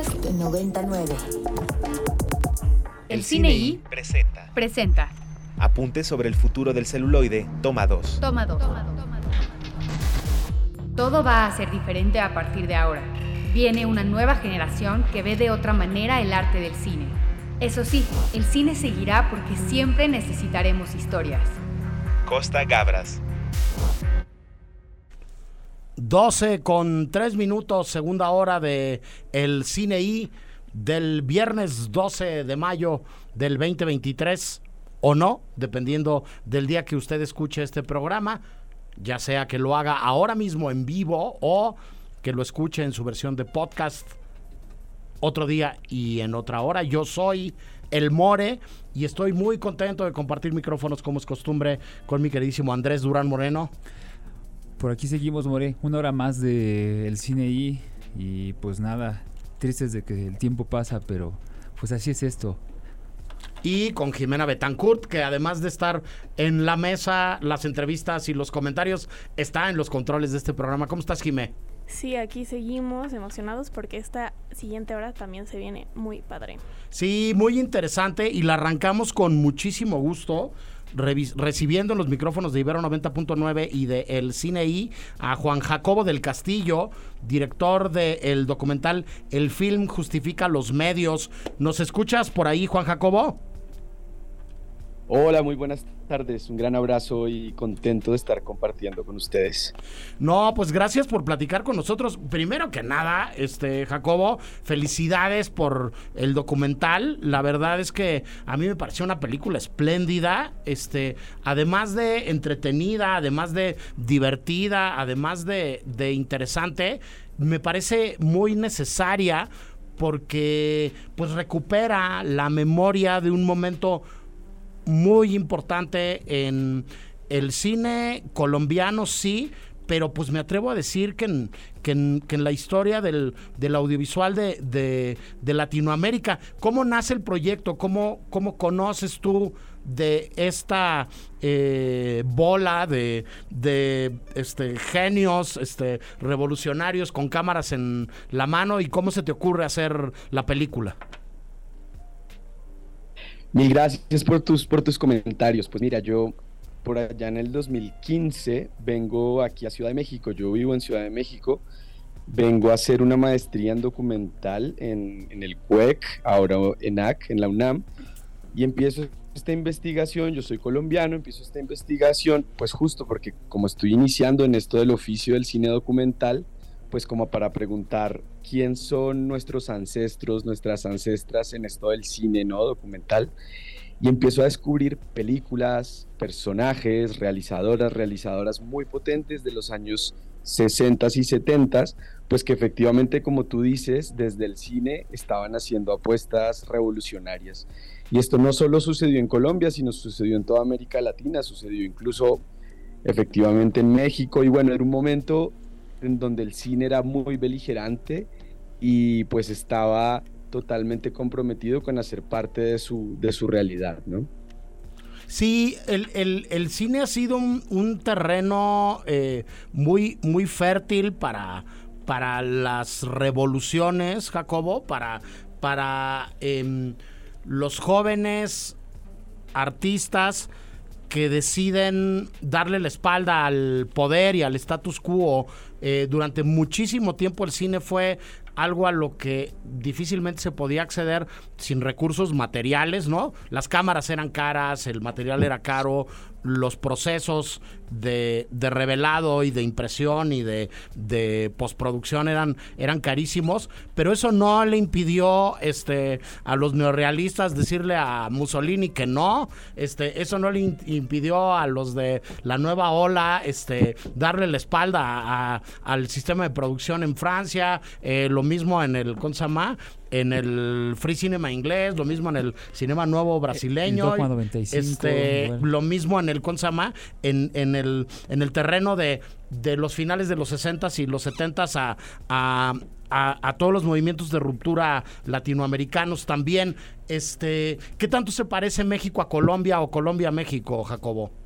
Podcast 99. El Cine I presenta presenta Apuntes sobre el futuro del celuloide, toma 2. Toma 2. Todo va a ser diferente a partir de ahora. Viene una nueva generación que ve de otra manera el arte del cine. Eso sí, el cine seguirá porque siempre necesitaremos historias. Costa Gabras. 12 con 3 minutos, segunda hora de el Cine I del viernes 12 de mayo del 2023 o no, dependiendo del día que usted escuche este programa, ya sea que lo haga ahora mismo en vivo o que lo escuche en su versión de podcast otro día y en otra hora. Yo soy el More y estoy muy contento de compartir micrófonos como es costumbre con mi queridísimo Andrés Durán Moreno. Por aquí seguimos, More. Una hora más de el cine y, y pues nada, tristes de que el tiempo pasa, pero pues así es esto. Y con Jimena Betancourt, que además de estar en la mesa, las entrevistas y los comentarios, está en los controles de este programa. ¿Cómo estás, Jimé? Sí, aquí seguimos emocionados porque esta siguiente hora también se viene muy padre. Sí, muy interesante y la arrancamos con muchísimo gusto. Recibiendo en los micrófonos de Ibero 90.9 y de El Cine I a Juan Jacobo del Castillo, director del documental El film justifica los medios. ¿Nos escuchas por ahí, Juan Jacobo? Hola, muy buenas tardes. Un gran abrazo y contento de estar compartiendo con ustedes. No, pues gracias por platicar con nosotros. Primero que nada, este Jacobo, felicidades por el documental. La verdad es que a mí me pareció una película espléndida, este, además de entretenida, además de divertida, además de, de interesante, me parece muy necesaria porque pues recupera la memoria de un momento muy importante en el cine colombiano, sí, pero pues me atrevo a decir que en, que en, que en la historia del, del audiovisual de, de, Latinoamérica. ¿Cómo nace el proyecto? ¿Cómo, cómo conoces tú de esta eh, bola de, de este, genios este, revolucionarios con cámaras en la mano y cómo se te ocurre hacer la película? Mil gracias por tus, por tus comentarios. Pues mira, yo por allá en el 2015 vengo aquí a Ciudad de México. Yo vivo en Ciudad de México. Vengo a hacer una maestría en documental en, en el CUEC, ahora en AC, en la UNAM. Y empiezo esta investigación, yo soy colombiano, empiezo esta investigación, pues justo porque como estoy iniciando en esto del oficio del cine documental, pues como para preguntar quién son nuestros ancestros, nuestras ancestras en esto del cine no documental y empiezo a descubrir películas, personajes, realizadoras, realizadoras muy potentes de los años 60 y 70, pues que efectivamente, como tú dices, desde el cine estaban haciendo apuestas revolucionarias. Y esto no solo sucedió en Colombia, sino sucedió en toda América Latina, sucedió incluso efectivamente en México. Y bueno, era un momento en donde el cine era muy beligerante y pues estaba totalmente comprometido con hacer parte de su, de su realidad, ¿no? Sí, el, el, el cine ha sido un, terreno eh, muy, muy fértil para, para las revoluciones, Jacobo, para, para eh, los jóvenes artistas que deciden darle la espalda al poder y al status quo. Eh, durante muchísimo tiempo el cine fue algo a lo que difícilmente se podía acceder sin recursos materiales, ¿no? Las cámaras eran caras, el material era caro, los procesos de, de revelado y de impresión y de, de, postproducción eran, eran carísimos, pero eso no le impidió este, a los neorrealistas decirle a Mussolini que no, este, eso no le impidió a los de la nueva ola este, darle la espalda a, al sistema de producción en Francia, eh, lo mismo en el, ¿cómo? En el free cinema inglés, lo mismo en el cinema nuevo brasileño, el 95, este, bueno. lo mismo en el Consama, en, en el en el terreno de, de los finales de los 60s y los 70s a, a, a, a, todos los movimientos de ruptura latinoamericanos también. Este, ¿qué tanto se parece México a Colombia o Colombia a México, Jacobo?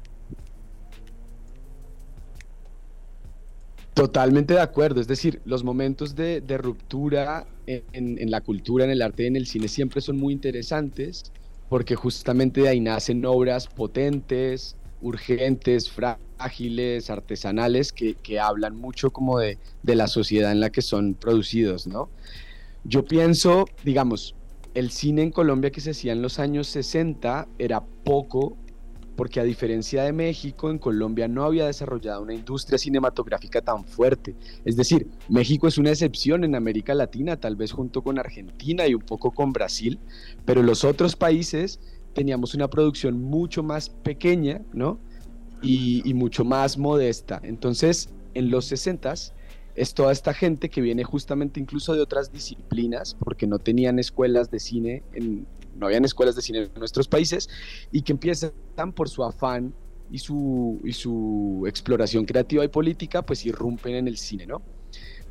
Totalmente de acuerdo, es decir, los momentos de, ruptura en, la cultura, en el arte en el cine siempre son muy interesantes porque justamente de ahí nacen obras potentes, urgentes, frágiles, artesanales, que, hablan mucho como de, de, la sociedad en la que son producidos, ¿no? Yo pienso, digamos, el cine en Colombia que se hacía en los años 60 era poco porque a diferencia de México, en Colombia no había desarrollado una industria cinematográfica tan fuerte. Es decir, México es una excepción en América Latina, tal vez junto con Argentina y un poco con Brasil, pero los otros países teníamos una producción mucho más pequeña, ¿no? Y, y mucho más modesta. Entonces, en los 60 es toda esta gente que viene justamente incluso de otras disciplinas, porque no tenían escuelas de cine en, no habían escuelas de cine en nuestros países y que empiezan por su afán y su, exploración creativa y política, pues irrumpen en el cine, ¿no?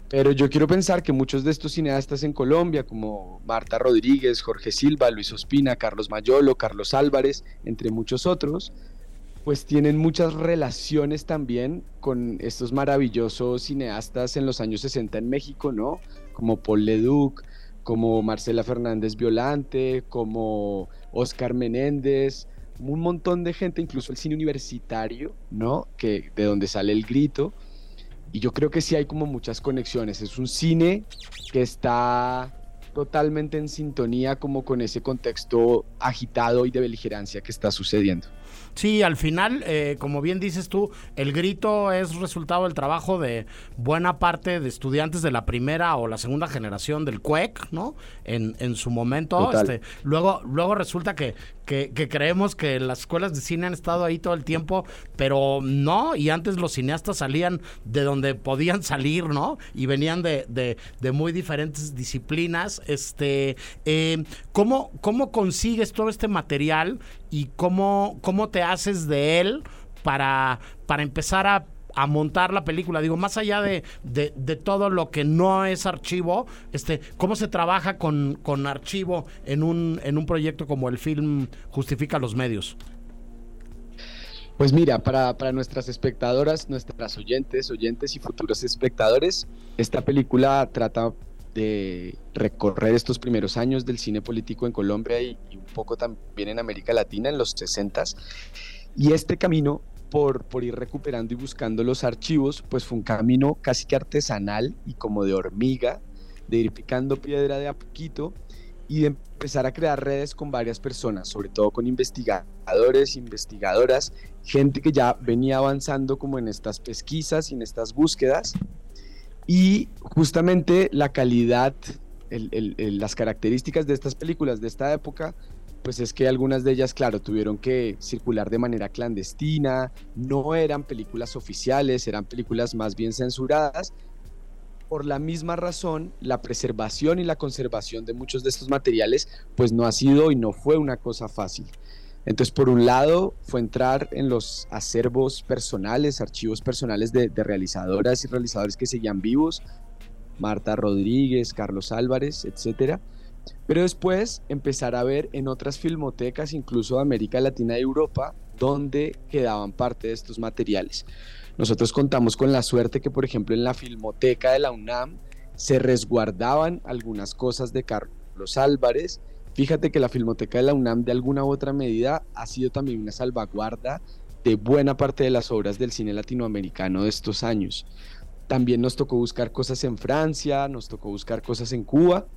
Pero yo quiero pensar que muchos de estos cineastas en Colombia, como Marta Rodríguez, Jorge Silva, Luis Ospina, Carlos Mayolo, Carlos Álvarez, entre muchos otros, pues tienen muchas relaciones también con estos maravillosos cineastas en los años 60 en México, ¿no? Como Paul Leduc, como Marcela Fernández Violante, como Oscar Menéndez, un montón de gente, incluso el cine universitario, ¿no? Que, de donde sale el grito. Y yo creo que sí hay como muchas conexiones. Es un cine que está totalmente en sintonía como con ese contexto agitado y de beligerancia que está sucediendo. Sí, al final, eh, como bien dices tú, el grito es resultado del trabajo de buena parte de estudiantes de la primera o la segunda generación del CUEC, ¿no? En, en su momento. Este, luego, luego resulta que, que, creemos que las escuelas de cine han estado ahí todo el tiempo, pero no, y antes los cineastas salían de donde podían salir, ¿no? Y venían de, de, de muy diferentes disciplinas. Este, eh, ¿cómo, ¿Cómo consigues todo este material y cómo, cómo te haces de él para, para empezar a, montar la película. Digo, más allá de, de, todo lo que no es archivo, este, ¿cómo se trabaja con, con archivo en un, en un proyecto como el film Justifica los Medios? Pues mira, para, para, nuestras espectadoras, nuestras oyentes, oyentes y futuros espectadores, esta película trata de recorrer estos primeros años del cine político en Colombia y, un poco también en América Latina en los 60 y este camino por, por ir recuperando y buscando los archivos pues fue un camino casi que artesanal y como de hormiga de ir picando piedra de a poquito y de empezar a crear redes con varias personas, sobre todo con investigadores, investigadoras, gente que ya venía avanzando como en estas pesquisas y en estas búsquedas y justamente la calidad, las características de estas películas de esta época, pues es que algunas de ellas, claro, tuvieron que circular de manera clandestina, no eran películas oficiales, eran películas más bien censuradas. Por la misma razón, la preservación y la conservación de muchos de estos materiales, pues no ha sido y no fue una cosa fácil. Entonces, por un lado, fue entrar en los acervos personales, archivos personales de, realizadoras y realizadores que seguían vivos, Marta Rodríguez, Carlos Álvarez, etc. Pero después empezar a ver en otras filmotecas, incluso de América Latina y Europa, donde quedaban parte de estos materiales. Nosotros contamos con la suerte que, por ejemplo, en la filmoteca de la UNAM se resguardaban algunas cosas de Carlos Álvarez, Fíjate que la Filmoteca de la UNAM de alguna u otra medida ha sido también una salvaguarda de buena parte de las obras del cine latinoamericano de estos años. También nos tocó buscar cosas en Francia, nos tocó buscar cosas en Cuba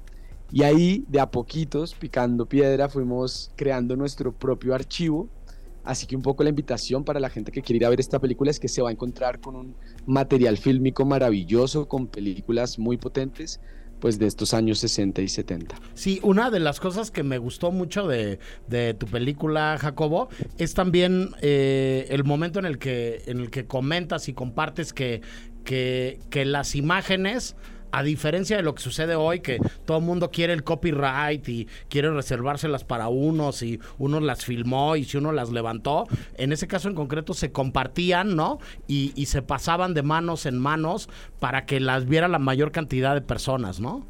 y ahí de a poquitos, picando piedra, fuimos creando nuestro propio archivo. Así que un poco la invitación para la gente que quiere ir a ver esta película es que se va a encontrar con un material fílmico maravilloso, con películas muy potentes, pues de estos años 60 y 70. Sí, una de las cosas que me gustó mucho de, tu película, Jacobo, es también eh, el momento en el que, en el que comentas y compartes que, que las imágenes a diferencia de lo que sucede hoy, que todo el mundo quiere el copyright y quiere reservárselas para unos y uno las filmó y si uno las levantó, en ese caso en concreto se compartían, ¿no? Y, y se pasaban de manos en manos para que las viera la mayor cantidad de personas, ¿no?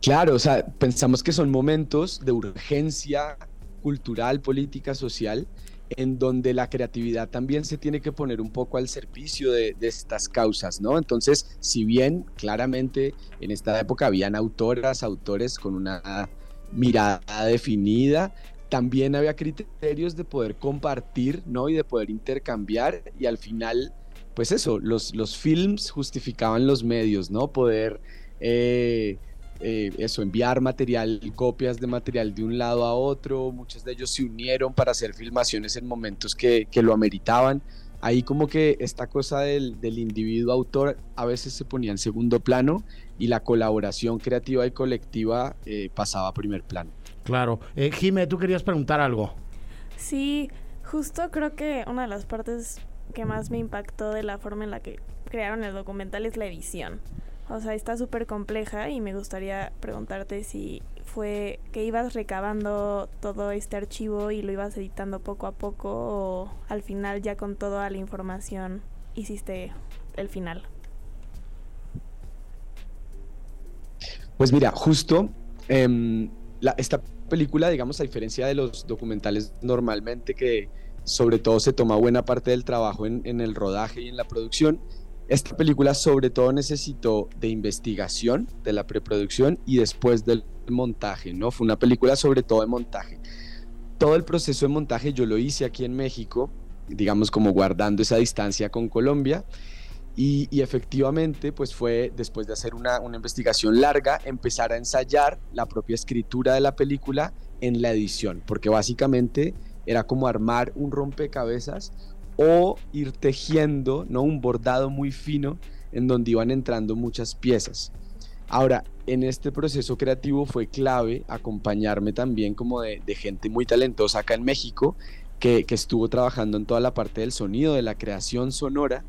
Claro, o sea, pensamos que son momentos de urgencia cultural, política, social, en donde la creatividad también se tiene que poner un poco al servicio de, estas causas, ¿no? Entonces, si bien claramente en esta época habían autoras, autores con una mirada definida, también había criterios de poder compartir, ¿no? Y de poder intercambiar y al final, pues eso, los, los films justificaban los medios, ¿no? Poder... Eh, eh, eso, enviar material, copias de material de un lado a otro, muchos de ellos se unieron para hacer filmaciones en momentos que, lo ameritaban. Ahí como que esta cosa del, individuo autor a veces se ponía en segundo plano y la colaboración creativa y colectiva eh, pasaba a primer plano. Claro. Eh, Jime, tú querías preguntar algo. Sí, justo creo que una de las partes que más me impactó de la forma en la que crearon el documental es la edición. O sea, está súper compleja y me gustaría preguntarte si fue que ibas recabando todo este archivo y lo ibas editando poco a poco o al final ya con toda la información hiciste el final. Pues mira, justo em, esta película, digamos, a diferencia de los documentales normalmente que sobre todo se toma buena parte del trabajo en el rodaje y en la producción, esta película sobre todo necesitó de investigación, de la preproducción y después del montaje, ¿no? Fue una película sobre todo de montaje. Todo el proceso de montaje yo lo hice aquí en México, digamos como guardando esa distancia con Colombia. Y, efectivamente, pues fue después de hacer una, una investigación larga, empezar a ensayar la propia escritura de la película en la edición, porque básicamente era como armar un rompecabezas o ir tejiendo ¿no? un bordado muy fino en donde iban entrando muchas piezas. Ahora, en este proceso creativo fue clave acompañarme también como de, gente muy talentosa acá en México, que, estuvo trabajando en toda la parte del sonido, de la creación sonora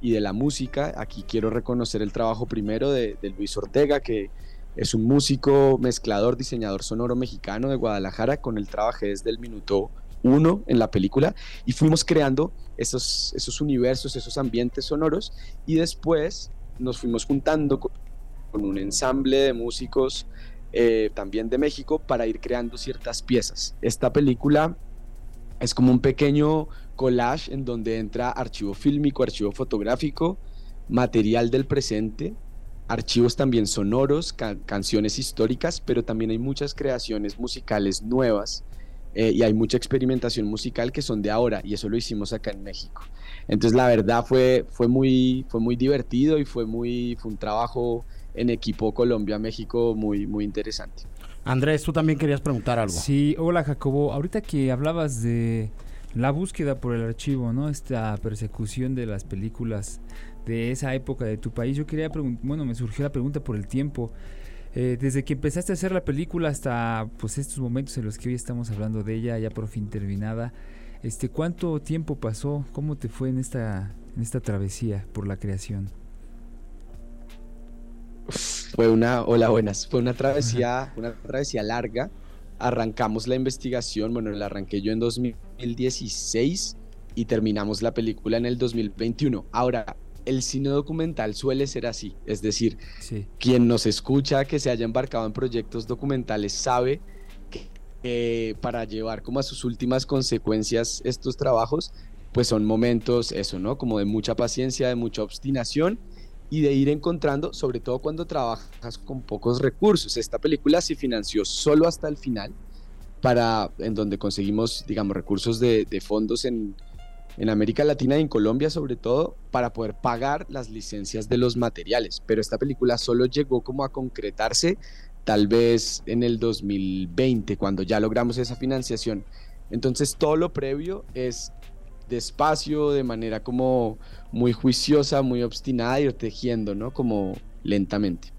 y de la música. Aquí quiero reconocer el trabajo primero de, Luis Ortega, que es un músico, mezclador, diseñador sonoro mexicano de Guadalajara, con el trabajé desde el minuto uno en la película y fuimos creando esos, esos universos, esos ambientes sonoros y después nos fuimos juntando con, un ensamble de músicos eh, también de México para ir creando ciertas piezas. Esta película es como un pequeño collage en donde entra archivo fílmico, archivo fotográfico, material del presente, archivos también sonoros, canciones históricas, pero también hay muchas creaciones musicales nuevas eh, y hay mucha experimentación musical que son de ahora y eso lo hicimos acá en México. Entonces la verdad fue, fue, muy, fue muy divertido y fue, muy, fue un trabajo en equipo Colombia-México muy, muy interesante. Andrés, tú también querías preguntar algo. Sí, hola Jacobo. Ahorita que hablabas de la búsqueda por el archivo, ¿no? Esta persecución de las películas de esa época de tu país, yo quería preguntar, bueno, me surgió la pregunta por el tiempo. Eh, desde que empezaste a hacer la película hasta pues estos momentos en los que hoy estamos hablando de ella, ya por fin terminada, este, ¿cuánto tiempo pasó? ¿Cómo te fue en esta, en esta travesía por la creación? Fue una, hola buenas, fue una travesía, una travesía larga. Arrancamos la investigación, bueno, la arranqué yo en 2016 y terminamos la película en el 2021. Ahora, el cine documental suele ser así, es decir, quien nos escucha que se haya embarcado en proyectos documentales sabe que para llevar como a sus últimas consecuencias estos trabajos, pues son momentos, eso, ¿no? Como de mucha paciencia, de mucha obstinación y de ir encontrando, sobre todo cuando trabajas con pocos recursos. Esta película se financió solo hasta el final, para, en donde conseguimos, digamos, recursos de fondos en en América Latina y en Colombia sobre todo, para poder pagar las licencias de los materiales. Pero esta película solo llegó como a concretarse tal vez en el 2020, cuando ya logramos esa financiación. Entonces todo lo previo es despacio, de manera como muy juiciosa, muy obstinada, ir tejiendo, ¿no? Como lentamente.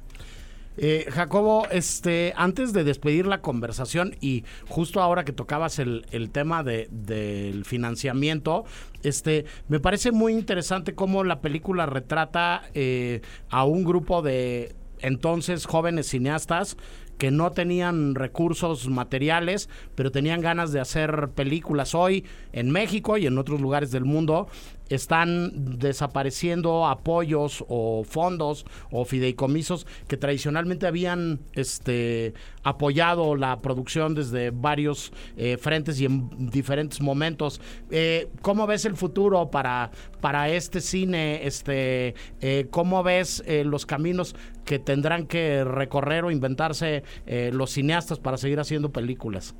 Eh, Jacobo, este, antes de despedir la conversación y justo ahora que tocabas el, tema de, del financiamiento, este, me parece muy interesante cómo la película retrata eh, a un grupo de entonces jóvenes cineastas que no tenían recursos materiales, pero tenían ganas de hacer películas hoy en México y en otros lugares del mundo. Están desapareciendo apoyos o fondos o fideicomisos que tradicionalmente habían este, apoyado la producción desde varios eh, frentes y en diferentes momentos. Eh, ¿Cómo ves el futuro para, para este cine? Este, eh, ¿Cómo ves los caminos que tendrán que recorrer o inventarse los cineastas para seguir haciendo películas?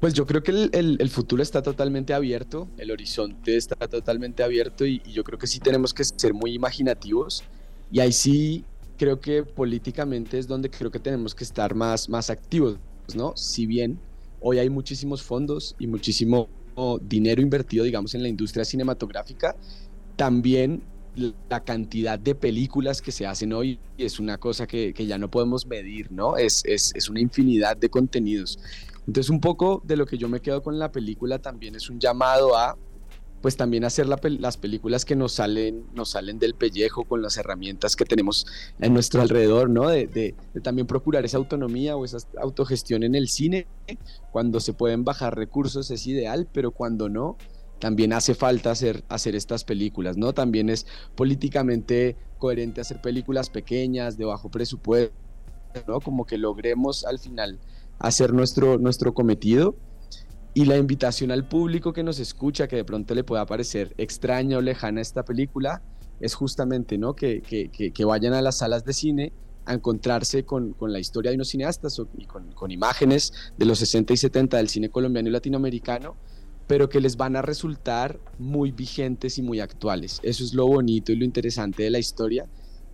Pues yo creo que el, futuro está totalmente abierto, el horizonte está totalmente abierto y, yo creo que sí tenemos que ser muy imaginativos y ahí sí creo que políticamente es donde creo que tenemos que estar más, más activos, ¿no? Si bien hoy hay muchísimos fondos y muchísimo dinero invertido, digamos, en la industria cinematográfica, también la cantidad de películas que se hacen hoy es una cosa que, ya no podemos medir, ¿no? Es, es, es, una infinidad de contenidos. Entonces un poco de lo que yo me quedo con la película también es un llamado a pues también hacer las películas que nos salen, nos salen del pellejo con las herramientas que tenemos en nuestro alrededor, ¿no? De, también procurar esa autonomía o esa autogestión en el cine. Cuando se pueden bajar recursos es ideal, pero cuando no, también hace falta hacer, hacer estas películas, ¿no? También es políticamente coherente hacer películas pequeñas, de bajo presupuesto, ¿no? Como que logremos al final hacer nuestro, nuestro cometido y la invitación al público que nos escucha, que de pronto le pueda parecer extraña o lejana esta película, es justamente ¿no? que, que, que, vayan a las salas de cine a encontrarse con, con la historia de unos cineastas y con, con, imágenes de los 60 y 70 del cine colombiano y latinoamericano, pero que les van a resultar muy vigentes y muy actuales. Eso es lo bonito y lo interesante de la historia,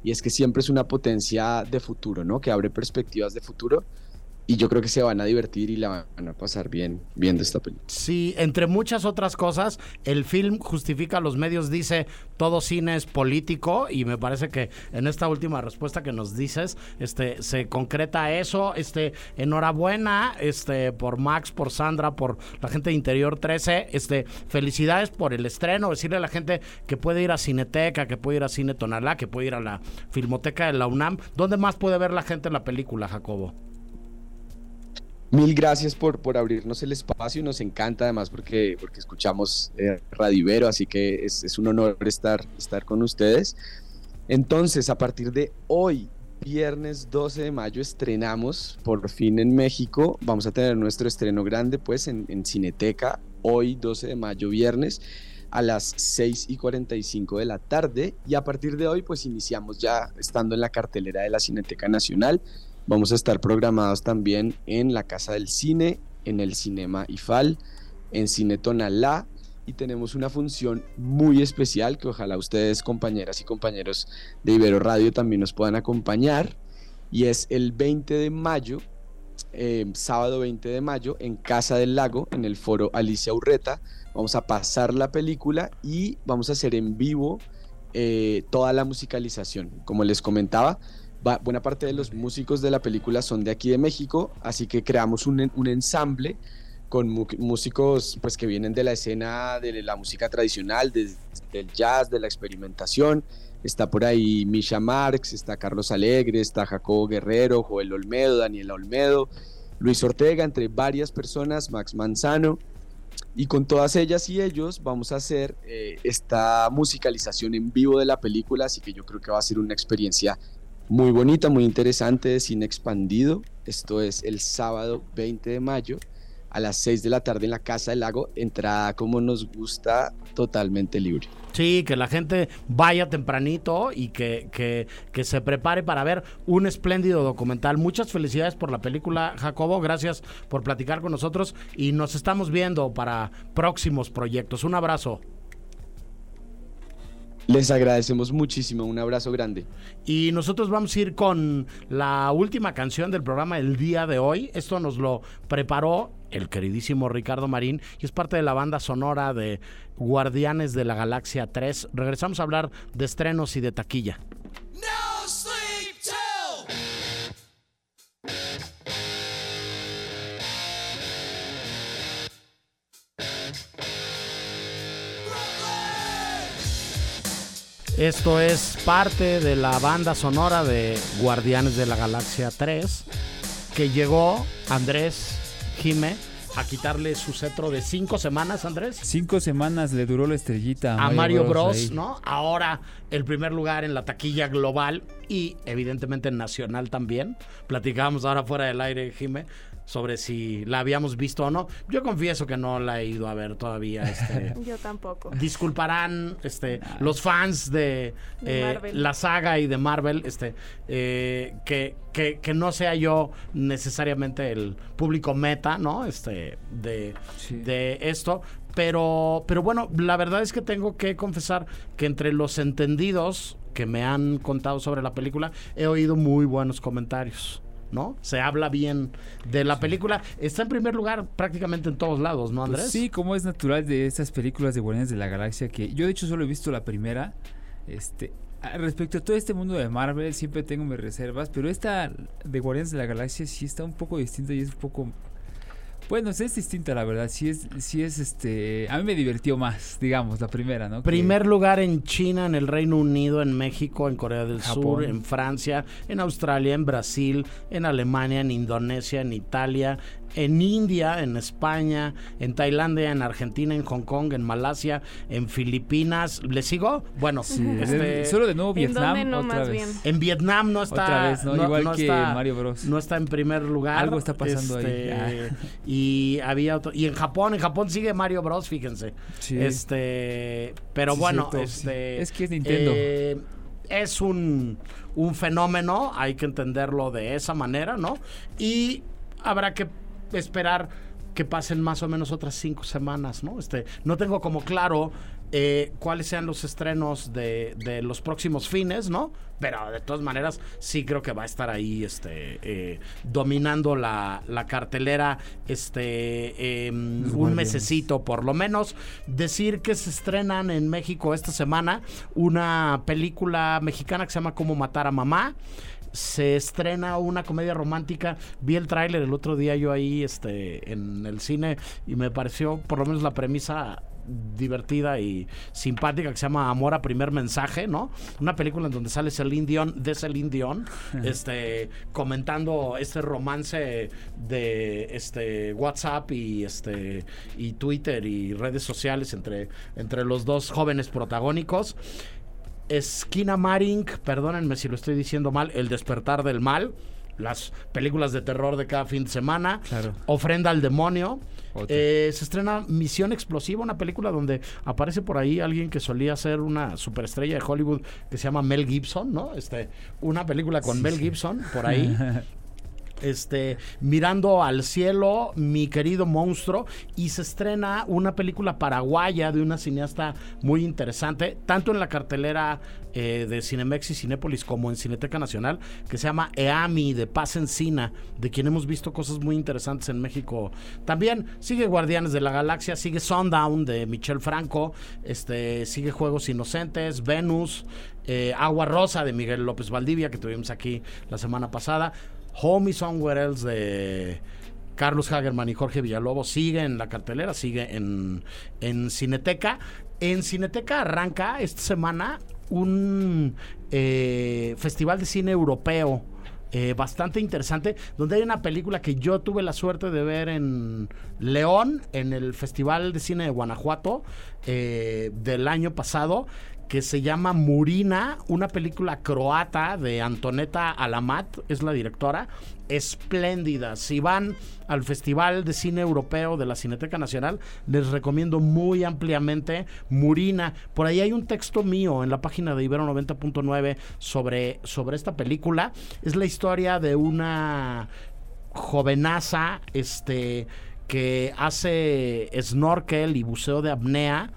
y es que siempre es una potencia de futuro, ¿no? que abre perspectivas de futuro y yo creo que se van a divertir y la van a pasar bien viendo esta película. Sí, entre muchas otras cosas, el film justifica los medios, dice todo cine es político y me parece que en esta última respuesta que nos dices, este se concreta eso, este enhorabuena este por Max, por Sandra, por la gente de Interior 13, este felicidades por el estreno, decirle a la gente que puede ir a Cineteca, que puede ir a Cine Tonalá, que puede ir a la Filmoteca de la UNAM, ¿dónde más puede ver la gente la película, Jacobo? Mil gracias por, por abrirnos el espacio, nos encanta además porque, porque escuchamos eh, Radivero, así que es, es, un honor estar, estar con ustedes. Entonces, a partir de hoy, viernes 12 de mayo, estrenamos por fin en México. Vamos a tener nuestro estreno grande pues en, Cineteca, hoy 12 de mayo, viernes a las 6 y 45 de la tarde y a partir de hoy pues iniciamos ya estando en la cartelera de la Cineteca Nacional Vamos a estar programados también en la Casa del Cine, en el Cinema IFAL, en Cine Tonalá y tenemos una función muy especial que ojalá ustedes, compañeras y compañeros de Ibero Radio, también nos puedan acompañar. Y es el 20 de mayo, eh, sábado 20 de mayo, en Casa del Lago, en el foro Alicia Urreta. Vamos a pasar la película y vamos a hacer en vivo eh, toda la musicalización. Como les comentaba, buena parte de los músicos de la película son de aquí de México, así que creamos un, un ensamble con músicos pues, que vienen de la escena de la música tradicional, del jazz, de la experimentación. Está por ahí Misha Marx, está Carlos Alegre, está Jacobo Guerrero, Joel Olmedo, Daniela Olmedo, Luis Ortega, entre varias personas, Max Manzano. Y con todas ellas y ellos vamos a hacer eh, esta musicalización en vivo de la película, así que yo creo que va a ser una experiencia muy bonita, muy interesante de cine expandido. Esto es el sábado 20 de mayo a las 6 de la tarde en la Casa del Lago, entrada como nos gusta, totalmente libre. Sí, que la gente vaya tempranito y que, que, que, se prepare para ver un espléndido documental. Muchas felicidades por la película, Jacobo. Gracias por platicar con nosotros y nos estamos viendo para próximos proyectos. Un abrazo. Les agradecemos muchísimo, un abrazo grande. Y nosotros vamos a ir con la última canción del programa el día de hoy. Esto nos lo preparó el queridísimo Ricardo Marín y es parte de la banda sonora de Guardianes de la Galaxia 3. Regresamos a hablar de estrenos y de taquilla. Esto es parte de la banda sonora de Guardianes de la Galaxia 3 que llegó Andrés Jime a quitarle su cetro de cinco semanas, Andrés. Cinco semanas le duró la estrellita A Mario Bros. ¿no? Ahora el primer lugar en la taquilla global y evidentemente nacional también. Platicábamos ahora fuera del aire, Jime, sobre si la habíamos visto o no. Yo confieso que no la he ido a ver todavía. Este, Yo tampoco. disculparán este, los fans de, De eh, la saga y de Marvel este, eh, que, que, que no sea yo necesariamente el público meta ¿no? este, de, Sí. de esto. Pero, pero bueno, la verdad es que tengo que confesar que entre los entendidos que me han contado sobre la película, he oído muy buenos comentarios. ¿No? Se habla bien de la película. Está en primer lugar prácticamente en todos lados, ¿no, Pues Andrés? sí, como es natural de estas películas de Guardianes de la Galaxia, que yo de hecho solo he visto la primera. Este, respecto a todo este mundo de Marvel, siempre tengo mis reservas, pero esta de Guardianes de la Galaxia sí está un poco distinta y es un poco. Bueno, es distinta, la verdad. Sí es, sí es este. A mí me divirtió más, digamos, la primera, ¿no? Que- Primer lugar en China, en el Reino Unido, en México, en Corea del Japón. Sur, en Francia, en Australia, en Brasil, en Alemania, en Indonesia, en Italia, en India, en España, en Tailandia, en Argentina, en Hong Kong, en Malasia, en Filipinas. ¿Le sigo? Bueno, Sí, este, solo de nuevo ¿En Vietnam. dónde no, otra más vez. bien? en Vietnam no está. Otra vez, ¿no? Igual que está- Mario Bros. No está en primer lugar. Algo está pasando ahí. Este, Ah. Y había otro. Y en Japón, en Japón sigue Mario Bros, fíjense. Sí. Este. Pero Sí, bueno, cierto, este. sí. Es que es Nintendo. eh, es un, un fenómeno, hay que entenderlo de esa manera, ¿no? Y habrá que esperar que pasen más o menos otras cinco semanas, ¿no? Este, no tengo como claro eh, cuáles sean los estrenos de, de los próximos fines, ¿no? Pero de todas maneras sí creo que va a estar ahí, este, eh, dominando la, la cartelera, este, em, un mesecito por lo menos. Decir que se estrenan en México esta semana una película mexicana que se llama Cómo matar a mamá se estrena una comedia romántica. Vi el tráiler el otro día yo ahí este en el cine y me pareció por lo menos la premisa divertida y simpática que se llama Amor a primer mensaje, ¿no? Una película en donde sale Celine Dion de Celine Dion, este comentando este romance de este WhatsApp y este y Twitter y redes sociales entre entre los dos jóvenes protagónicos. Esquina Marink, perdónenme si lo estoy diciendo mal, El despertar del mal, las películas de terror de cada fin de semana, Claro. Ofrenda al demonio. Eh, se estrena Misión Explosiva, una película donde aparece por ahí alguien que solía ser una superestrella de Hollywood que se llama Mel Gibson, ¿no? Este, una película con Mel Gibson por ahí. este, mirando al cielo, mi querido monstruo, y se estrena una película paraguaya de una cineasta muy interesante, tanto en la cartelera eh, de Cinemex y Cinépolis como en Cineteca Nacional, que se llama Eami de Paz Encina, de quien hemos visto cosas muy interesantes en México. También sigue Guardianes de la Galaxia, sigue Sundown de Michel Franco, este, sigue Juegos Inocentes, Venus, eh, Agua Rosa de Miguel López Valdivia, que tuvimos aquí la semana pasada. Home is Somewhere Else de Carlos Hagerman y Jorge Villalobos sigue en la cartelera, sigue en, en Cineteca. En Cineteca arranca esta semana un eh, festival de cine europeo. eh, bastante interesante, donde hay una película que yo tuve la suerte de ver en León, en el Festival de Cine de Guanajuato eh, del año pasado, que se llama Murina, una película croata de Antoneta Alamat, es la directora, espléndida. Si van al Festival de Cine Europeo de la Cineteca Nacional, les recomiendo muy ampliamente Murina. Por ahí hay un texto mío en la página de Ibero 90.9 sobre, sobre esta película. Es la historia de una jovenaza este, que hace snorkel y buceo de apnea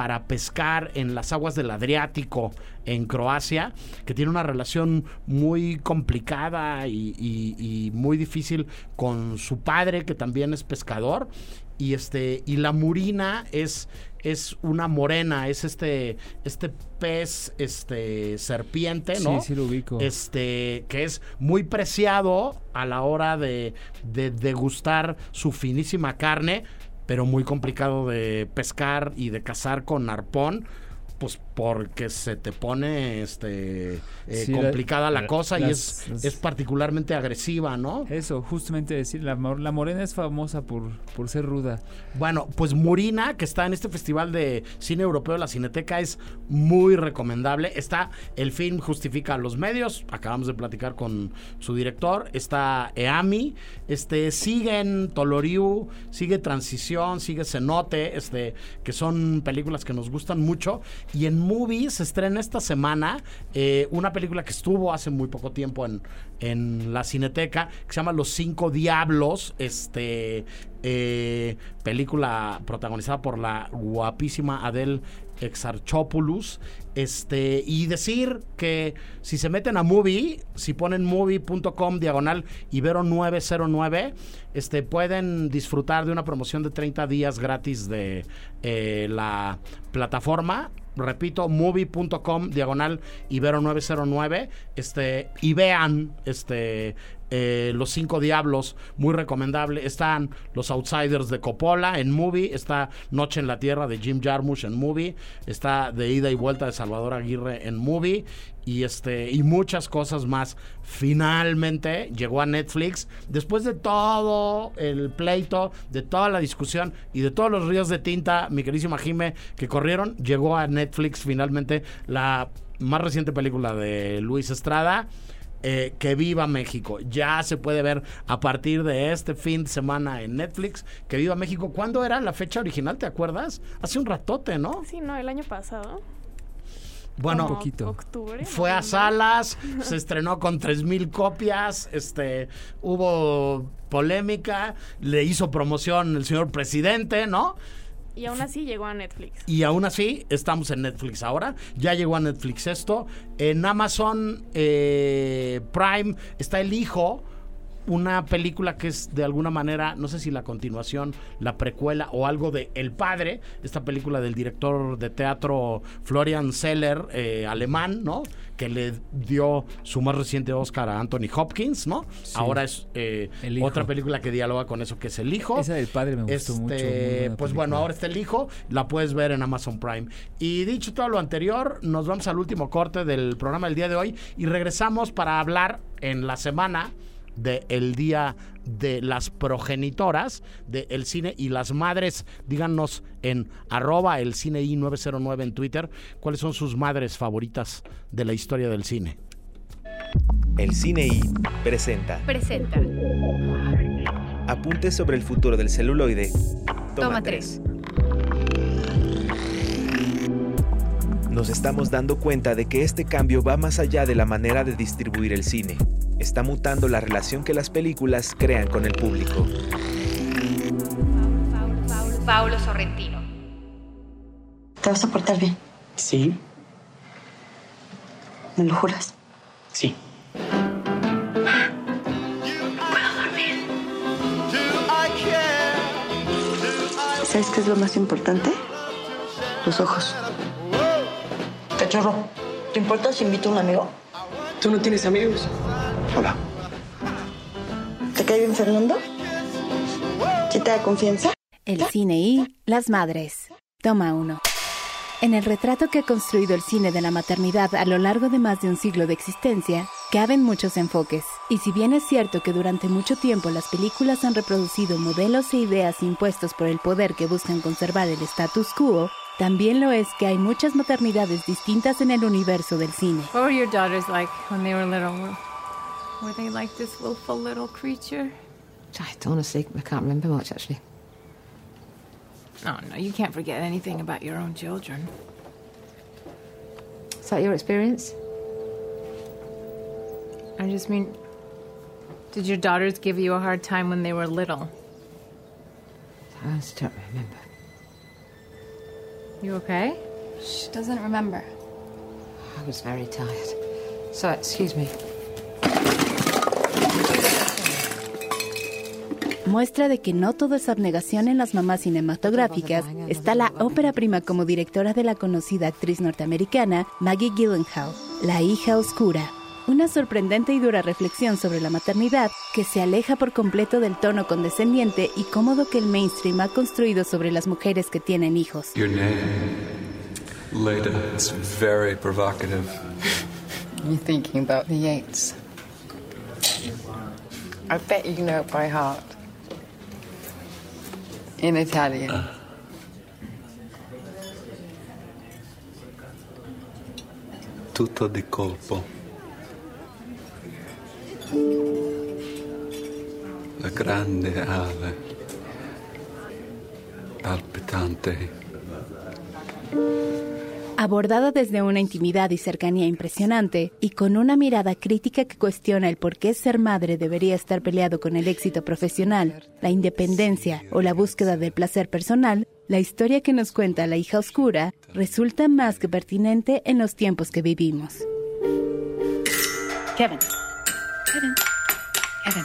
para pescar en las aguas del Adriático en Croacia, que tiene una relación muy complicada y, y- y muy difícil con su padre, que también es pescador. Y este, y la murina es, es una morena, es este, este pez, este serpiente, ¿no? Sí, sí lo ubico. este que es muy preciado a la hora de, de degustar su finísima carne, pero muy complicado de pescar y de cazar con arpón, pues porque se te pone este eh, Sí, complicada la, la- cosa y las- es, particularmente agresiva, ¿no? Eso, justamente decir, la, la morena es famosa por, por ser ruda. Bueno, pues Murina, que está en este festival de cine europeo, la Cineteca, es muy recomendable. Está el film Justifica a los medios, acabamos de platicar con su director. Está EAMI, este, siguen Toloriu, sigue Transición, sigue Cenote, este, que son películas que nos gustan mucho. Y en Movies se estrena esta semana eh, una película que estuvo hace muy poco tiempo en, en la Cineteca, que se llama Los Cinco Diablos, este, eh, película protagonizada por la guapísima Adele Exarchopoulos. Este, y decir que si se meten a movie, si ponen movie.com diagonal Ibero 909, este, pueden disfrutar de una promoción de 30 días gratis de eh, la plataforma. Repito, movie.com diagonal Ibero 909. Este, y vean este, eh, Los Cinco Diablos, muy recomendable. Están Los Outsiders de Coppola en movie. Está Noche en la Tierra de Jim Jarmusch en movie. Está De Ida y Vuelta de Salvador Aguirre en movie. Y, este, y muchas cosas más. Finalmente llegó a Netflix. Después de todo el pleito, de toda la discusión y de todos los ríos de tinta, mi queridísima Jime, que corrieron, llegó a Netflix finalmente la más reciente película de Luis Estrada. Eh, que viva México. Ya se puede ver a partir de este fin de semana en Netflix. Que viva México. ¿Cuándo era la fecha original? ¿Te acuerdas? Hace un ratote, ¿no? Sí, no, el año pasado. Bueno, como poquito. Octubre. fue a salas, se estrenó con 3000 copias, este hubo polémica, le hizo promoción el señor presidente, ¿no? Y aún así llegó a Netflix. Y aún así, estamos en Netflix ahora. Ya llegó a Netflix esto. En Amazon eh, Prime está El Hijo. Una película que es de alguna manera, no sé si la continuación, la precuela o algo de El Padre, esta película del director de teatro Florian Zeller, eh, alemán, ¿no? Que le dio su más reciente Oscar a Anthony Hopkins, ¿no? Sí. Ahora es eh, otra película que dialoga con eso, que es El Hijo. Esa del padre me gustó Este, mucho. buena pues película. bueno, ahora está el hijo, la puedes ver en Amazon Prime. Y dicho todo lo anterior, nos vamos al último corte del programa del día de hoy y regresamos para hablar en la semana del día de las progenitoras del cine y las madres. Díganos en arroba el cine i 909 en Twitter cuáles son sus madres favoritas de la historia del cine. El Cine I presenta Presenta. Apuntes sobre el futuro del celuloide. Toma, Toma tres. Nos estamos dando cuenta de que este cambio va más allá de la manera de distribuir el cine. Está mutando la relación que las películas crean con el público. Paulo Sorrentino. ¿Te vas a portar bien? Sí, ¿Me lo juras? sí. ¿Sabes qué es lo más importante? Los ojos. Cachorro, ¿te importa si invito a un amigo? ¿Tú no tienes amigos? Hola. ¿Te cae bien Fernando? ¿Sí te da confianza? El cine y las madres. Toma uno. En el retrato que ha construido el cine de la maternidad a lo largo de más de un siglo de existencia, caben muchos enfoques. Y si bien es cierto que durante mucho tiempo las películas han reproducido modelos e ideas impuestos por el poder que buscan conservar el status quo, también lo es que hay muchas maternidades distintas en el universo del cine. What were your daughters like when they were little? Were, were they like this willful little creature? I honestly, I can't remember much actually. Oh, no, you can't forget anything about your own children. Is that your experience? I just mean, did your daughters give you a hard time when they were little? I honestly don't remember. You okay? She doesn't remember. I was very tired. So, excuse me. Muestra de que no todo es abnegación en las mamás cinematográficas está la ópera prima como directora de la conocida actriz norteamericana Maggie Gyllenhaal, La hija oscura. Una sorprendente y dura reflexión sobre la maternidad que se aleja por completo del tono condescendiente y cómodo que el mainstream ha construido sobre las mujeres que tienen hijos. Your name Leda is very provocative. You thinking about the Yates? I bet you know it by heart. In Italian. Tutto di colpo. La grande ale. Palpitante. Abordada desde una intimidad y cercanía impresionante, y con una mirada crítica que cuestiona el por qué ser madre debería estar peleado con el éxito profesional, la independencia o la búsqueda del placer personal, la historia que nos cuenta la hija oscura resulta más que pertinente en los tiempos que vivimos. Kevin. Kevin. Kevin.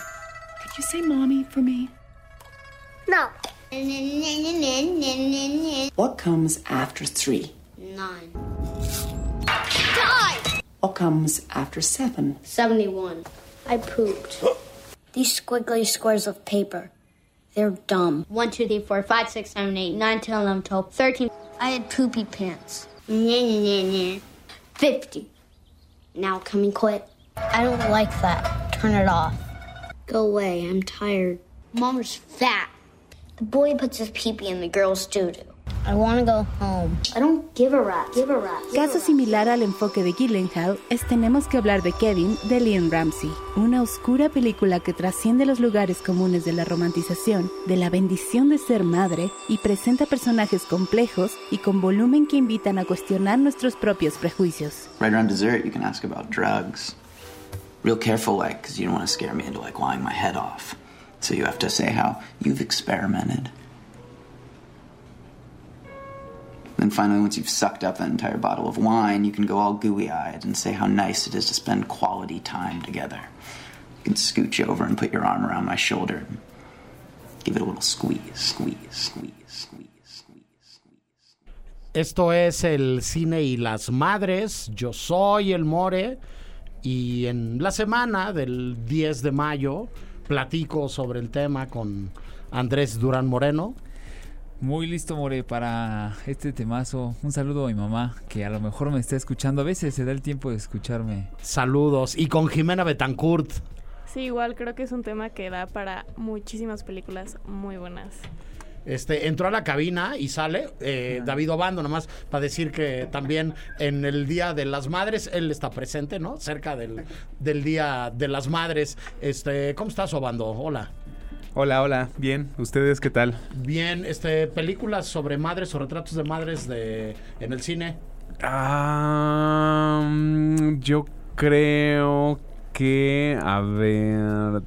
Could you say mommy for me? No. What comes after three? Nine. Die! What comes after seven? 71. I pooped. These squiggly squares of paper. They're dumb. 1, 2, 3, 4, 5, 6, 7, 8, 9, 10, 11, 12, 13. I had poopy pants. 50. Now can we quit? I don't like that. Turn it off. Go away. I'm tired. Mom's fat. The boy puts his pee-pee in the girl's doo-doo. I want to go home. I don't give a rat. Give a rat. Caso similar al enfoque de Gyllenhaal es Tenemos que hablar de Kevin de Liam Ramsey, una oscura película que trasciende los lugares comunes de la romantización, de la bendición de ser madre y presenta personajes complejos y con volumen que invitan a cuestionar nuestros propios prejuicios. Right around dessert, you can ask about drugs. Real careful, like, because you don't want to scare me into like lying my head off. So you have to say how you've experimented. Then finally, once you've sucked up that entire bottle of wine, you can go all gooey eyed and say how nice it is to spend quality time together. You can scooch over and put your arm around my shoulder. and Give it a little squeeze, squeeze, squeeze, squeeze. Esto es el cine y las madres. Yo soy el More. Y en la semana del 10 de mayo platico sobre el tema con Andrés Durán Moreno. Muy listo, More, para este temazo. Un saludo a mi mamá, que a lo mejor me está escuchando. A veces se da el tiempo de escucharme. Saludos. Y con Jimena Betancourt. Sí, igual creo que es un tema que da para muchísimas películas muy buenas. Este, entró a la cabina y sale eh, David Obando, nomás para decir que también en el Día de las Madres, él está presente, ¿no? Cerca del, del Día de las Madres. Este, ¿Cómo estás, Obando? Hola. Hola, hola, bien. ¿Ustedes qué tal? Bien, este, películas sobre madres o retratos de madres de, en el cine. Ah, mm, yo creo que, a ver...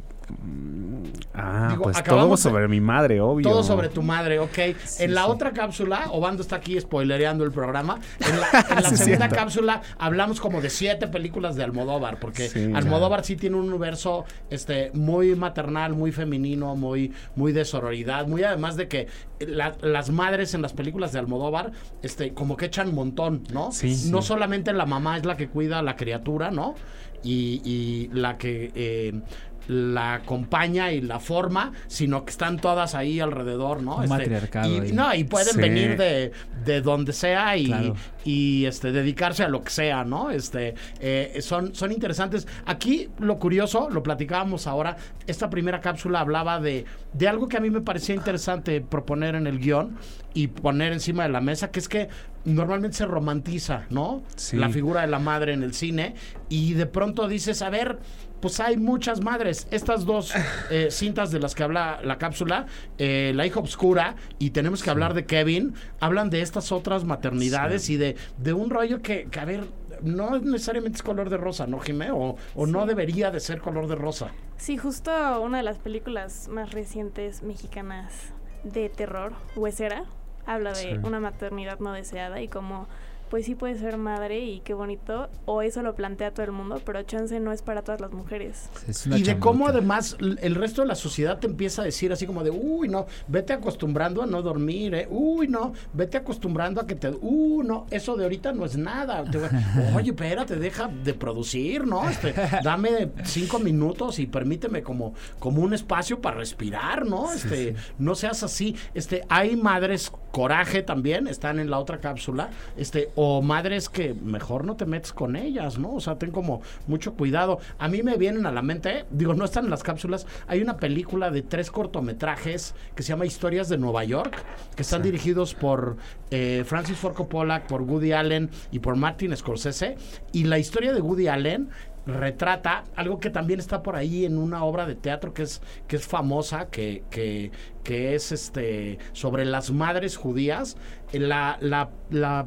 Ah, Digo, pues acabamos todo de- sobre mi madre, obvio. Todo sobre tu madre, ok. en la sí. otra cápsula, Obando está aquí spoilereando el programa. En la, en la Sí, segunda cápsula hablamos como de siete películas de Almodóvar, porque Almodóvar sí tiene un universo este, muy maternal, muy femenino, muy, muy de sororidad, muy además de que la- las madres en las películas de Almodóvar, este, como que echan montón, ¿no? Sí. No solamente la mamá es la que cuida a la criatura, ¿no? Y, y la que eh, la acompaña y la forma, sino que están todas ahí alrededor, ¿no? Un matriarcado y, ahí. no, y pueden Sí. venir de, de donde sea y, Claro. y este dedicarse a lo que sea, ¿no? Este eh, son, son interesantes. Aquí lo curioso, lo platicábamos ahora, esta primera cápsula hablaba de, de algo que a mí me parecía interesante proponer en el guion y poner encima de la mesa, que es que normalmente se romantiza, ¿no? Sí. La figura de la madre en el cine y de pronto dices, a ver, pues hay muchas madres. Estas dos eh, cintas de las que habla la cápsula, eh, La hija obscura y tenemos que hablar de Kevin, hablan de estas otras maternidades y de, de un rollo que, que, a ver, no necesariamente es color de rosa, ¿no, Jimé? O, o no debería de ser color de rosa. Sí, justo una de las películas más recientes mexicanas de terror, Huesera, habla de Sí. una maternidad no deseada y como pues sí puede ser madre y qué bonito, o eso lo plantea todo el mundo, pero chance no es para todas las mujeres. Es una Y de chambota. cómo además el resto de la sociedad te empieza a decir así como de, uy, no, vete acostumbrando a no dormir, eh, uy, no, vete acostumbrando a que te, uy, no, eso de ahorita no es nada. Te voy- Oye, espérate, deja de producir, ¿no? Este, dame cinco minutos y permíteme como, como un espacio para respirar, ¿no? Este, no seas así. Este, hay madres Coraje también están en la otra cápsula, este, o madres que mejor no te metes con ellas, ¿no? O sea, ten como mucho cuidado. A mí me vienen a la mente, digo, no están en las cápsulas, hay una película de tres cortometrajes que se llama Historias de Nueva York, que están dirigidos por eh, Francis Ford Coppola, por Woody Allen y por Martin Scorsese. Y la historia de Woody Allen retrata algo que también está por ahí en una obra de teatro que es, que es famosa, que, que, que es este sobre las madres judías. La, la, la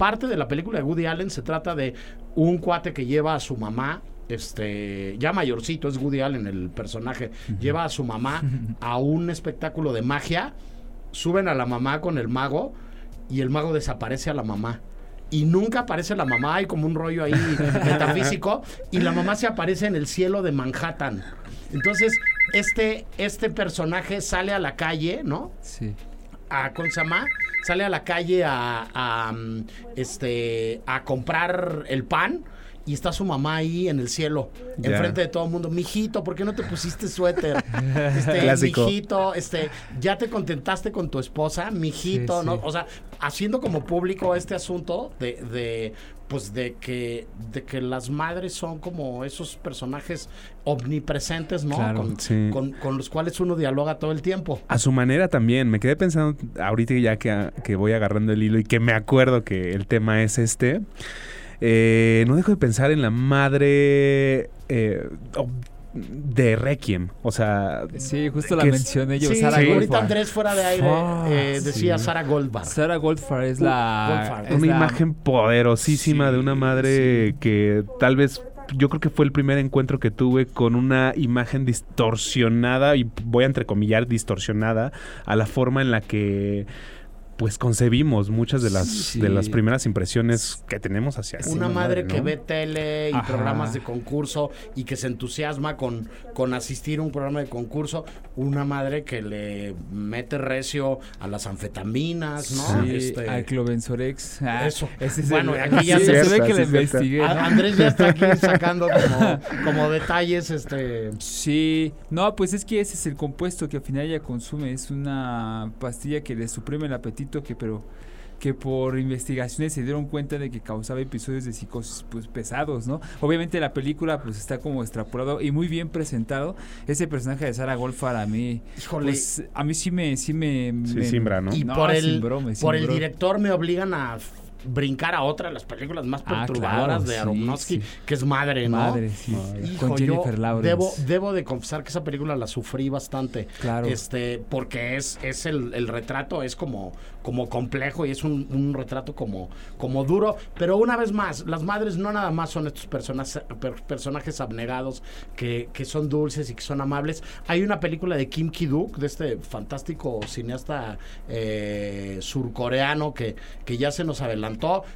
parte de la película de Woody Allen se trata de un cuate que lleva a su mamá este, ya mayorcito, es Woody Allen el personaje, lleva a su mamá a un espectáculo de magia, suben a la mamá con el mago y el mago desaparece a la mamá. Y nunca aparece la mamá, hay como un rollo ahí metafísico, y la mamá se aparece en el cielo de Manhattan. Entonces, este, este personaje sale a la calle, ¿no? Sí. A ¿cómo se llama? Sale a la calle a, a, mm, este a comprar el pan y está su mamá ahí en el cielo, enfrente de todo el mundo. Mijito, ¿por qué no te pusiste suéter? Este, Clásico. mijito, este, ya te contentaste con tu esposa, mijito, Sí, ¿no? sí. O sea, haciendo como público este asunto de, de pues de que de que las madres son como esos personajes omnipresentes, ¿no? Claro, con, sí. con- con los cuales uno dialoga todo el tiempo. A su manera también. Me quedé pensando ahorita ya que, que voy agarrando el hilo y que me acuerdo que el tema es este. eh, no dejo de pensar en la madre eh, de Requiem. O sea, Sí, justo la mencioné yo, Sí, Sara ahorita Goldfarb. Andrés fuera de aire eh, decía sí. Sara Goldbar. Sara Goldfarb es la... Goldfarb. es una la- imagen poderosísima de una madre que tal vez yo creo que fue el primer encuentro que tuve con una imagen distorsionada y voy a entrecomillar distorsionada a la forma en la que pues concebimos muchas de las Sí. de las primeras impresiones que tenemos hacia Una madre que ¿no? ve tele y Ajá. programas de concurso y que se entusiasma con, con asistir a un programa de concurso. Una madre que le mete recio a las anfetaminas, ¿no? Sí, Este, al Clovensorex. Ah, Eso. ese es Bueno, el- aquí ya sí, se- se ve que sí, le investigué. Andrés ya está aquí sacando como, como detalles, este... Sí, no, pues es que ese es el compuesto que al final ella consume. Es una pastilla que le suprime el apetito, que pero que por investigaciones se dieron cuenta de que causaba episodios de psicosis pues pesados, ¿no? Obviamente la película pues está como extrapolado y muy bien presentado. Ese personaje de Sarah Goldfarb a mí, Híjole. pues a mí sí me sí me, Sí, me- simbra, ¿no? Y No, por, el, simbró, me por el simbró. director me obligan a brincar a otra de las películas más Ah, perturbadoras claro, de Aronofsky, sí. que es Madre, ¿no? Madre, sí. Hijo, Con Jennifer Lawrence. debo, debo de confesar que esa película la sufrí bastante. Claro. Este, porque es, es el, el retrato, es como, como complejo y es un, un retrato como, como duro. Pero una vez más, las madres no nada más son estos personajes, per- personajes abnegados que, que son dulces y que son amables. Hay una película de Kim Ki-duk, de este fantástico cineasta eh, surcoreano que, que ya se nos adelantó,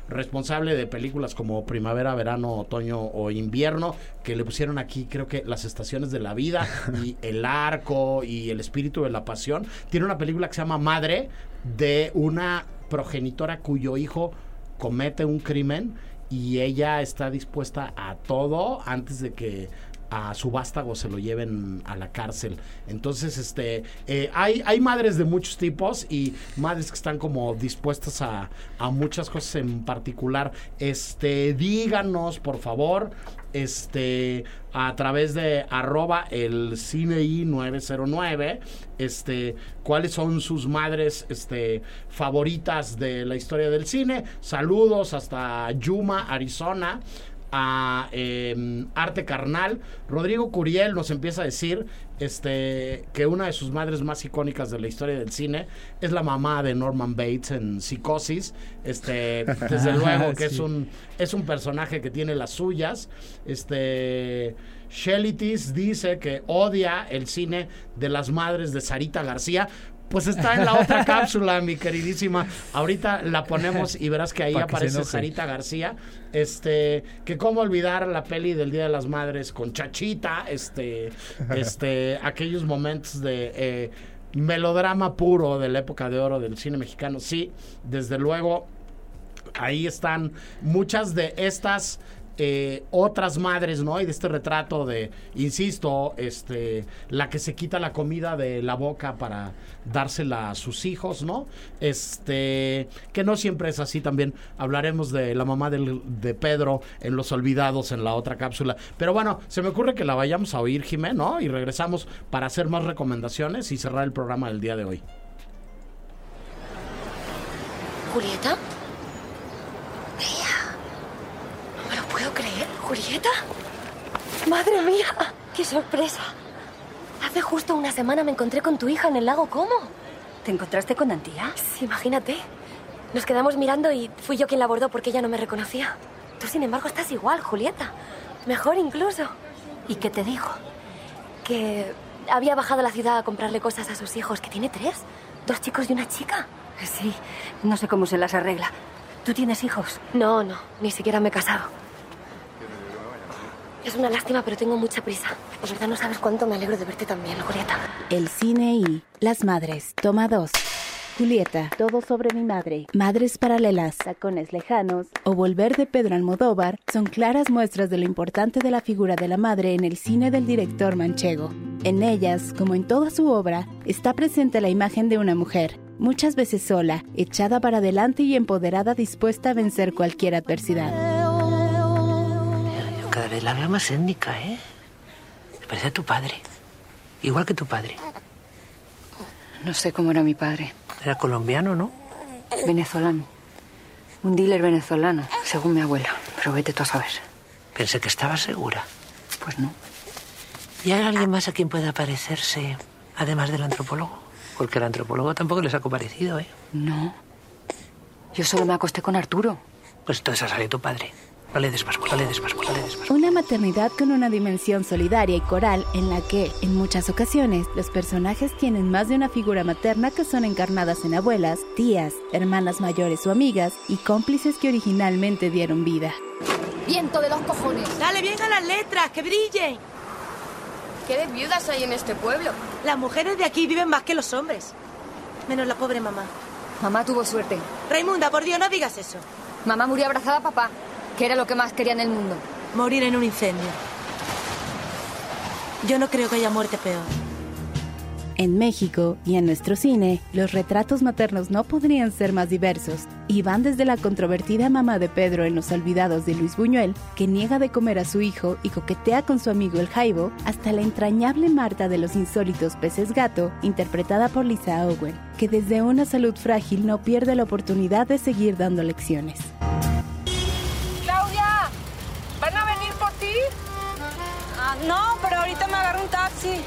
responsable de películas como Primavera, Verano, Otoño o Invierno, que le pusieron aquí creo que Las Estaciones de la Vida y El Arco y El Espíritu de la Pasión. Tiene una película que se llama Madre de una progenitora cuyo hijo comete un crimen y ella está dispuesta a todo antes de que a su vástago se lo lleven a la cárcel. Entonces, este, eh, hay, hay madres de muchos tipos y madres que están como dispuestas a, a muchas cosas en particular. Este, díganos, por favor, este, a través de arroba el CineI 909, este, cuáles son sus madres, este, favoritas de la historia del cine. Saludos hasta Yuma, Arizona a eh, Arte Carnal. Rodrigo Curiel nos empieza a decir este, que una de sus madres más icónicas de la historia del cine es la mamá de Norman Bates en Psicosis. Este, desde luego que es un es un personaje que tiene las suyas. Este Shelitis dice que odia el cine de las madres de Sarita García. Pues está en la otra cápsula, mi queridísima. Ahorita la ponemos y verás que ahí aparece. Sarita García. Este, que cómo olvidar la peli del Día de las Madres con Chachita, este, este, aquellos momentos de eh, melodrama puro de la época de oro del cine mexicano. Sí, desde luego, ahí están muchas de estas eh, otras madres, ¿no? Y de este retrato de, insisto, este, la que se quita la comida de la boca para dársela a sus hijos, ¿no? Este, que no siempre es así también. Hablaremos de la mamá de Pedro en Los Olvidados en la otra cápsula. Pero bueno, se me ocurre que la vayamos a oír, Jimé, ¿no? Y regresamos para hacer más recomendaciones y cerrar el programa del día de hoy. ¿Julieta? Mía. No me lo puedo creer. ¿Julieta? Madre mía, qué sorpresa. Hace justo una semana me encontré con tu hija en el lago Como. ¿Te encontraste con Antía? Sí, imagínate. Nos quedamos mirando y fui yo quien la abordó porque ella no me reconocía. Tú, sin embargo, estás igual, Julieta. Mejor incluso. ¿Y qué te dijo? Que había bajado a la ciudad a comprarle cosas a sus hijos, que tiene tres. Dos chicos y una chica. Sí, no sé cómo se las arregla. ¿Tú tienes hijos? No, no, ni siquiera me he casado. Es una lástima, pero tengo mucha prisa. De verdad no sabes cuánto me alegro de verte también, Julieta. El cine y Las Madres, toma 2. Julieta, todo sobre mi madre. Madres paralelas, tacones lejanos o Volver de Pedro Almodóvar son claras muestras de lo importante de la figura de la madre en el cine del director manchego. En ellas, como en toda su obra, está presente la imagen de una mujer, muchas veces sola, echada para adelante y empoderada dispuesta a vencer cualquier adversidad. Vez la veo más étnica, ¿eh? Me parece a tu padre. Igual que tu padre. No sé cómo era mi padre. Era colombiano, ¿no? Venezolano. Un dealer venezolano, según mi abuela. Pero vete tú a saber. Pensé que estaba segura. Pues no. ¿Y hay alguien más a quien pueda parecerse, además del antropólogo? Porque el antropólogo tampoco les ha comparecido, ¿eh? No. Yo solo me acosté con Arturo. Pues entonces sale tu padre. Una maternidad con una dimensión solidaria y coral en la que, en muchas ocasiones, los personajes tienen más de una figura materna que son encarnadas en abuelas, tías, hermanas mayores o amigas y cómplices que originalmente dieron vida. Viento de los cojones. Dale bien a las letras, que brillen. ¿Qué de viudas hay en este pueblo? Las mujeres de aquí viven más que los hombres. Menos la pobre mamá. Mamá tuvo suerte. Raimunda, por Dios, no digas eso. Mamá murió abrazada a papá, que era lo que más quería en el mundo. Morir en un incendio. Yo no creo que haya muerte peor. En México y en nuestro cine, los retratos maternos no podrían ser más diversos y van desde la controvertida mamá de Pedro en Los Olvidados de Luis Buñuel, que niega de comer a su hijo y coquetea con su amigo el Jaibo, hasta la entrañable Marta de los insólitos peces gato, interpretada por Lisa Owen, que desde una salud frágil no pierde la oportunidad de seguir dando lecciones. Ahorita me agarro un taxi.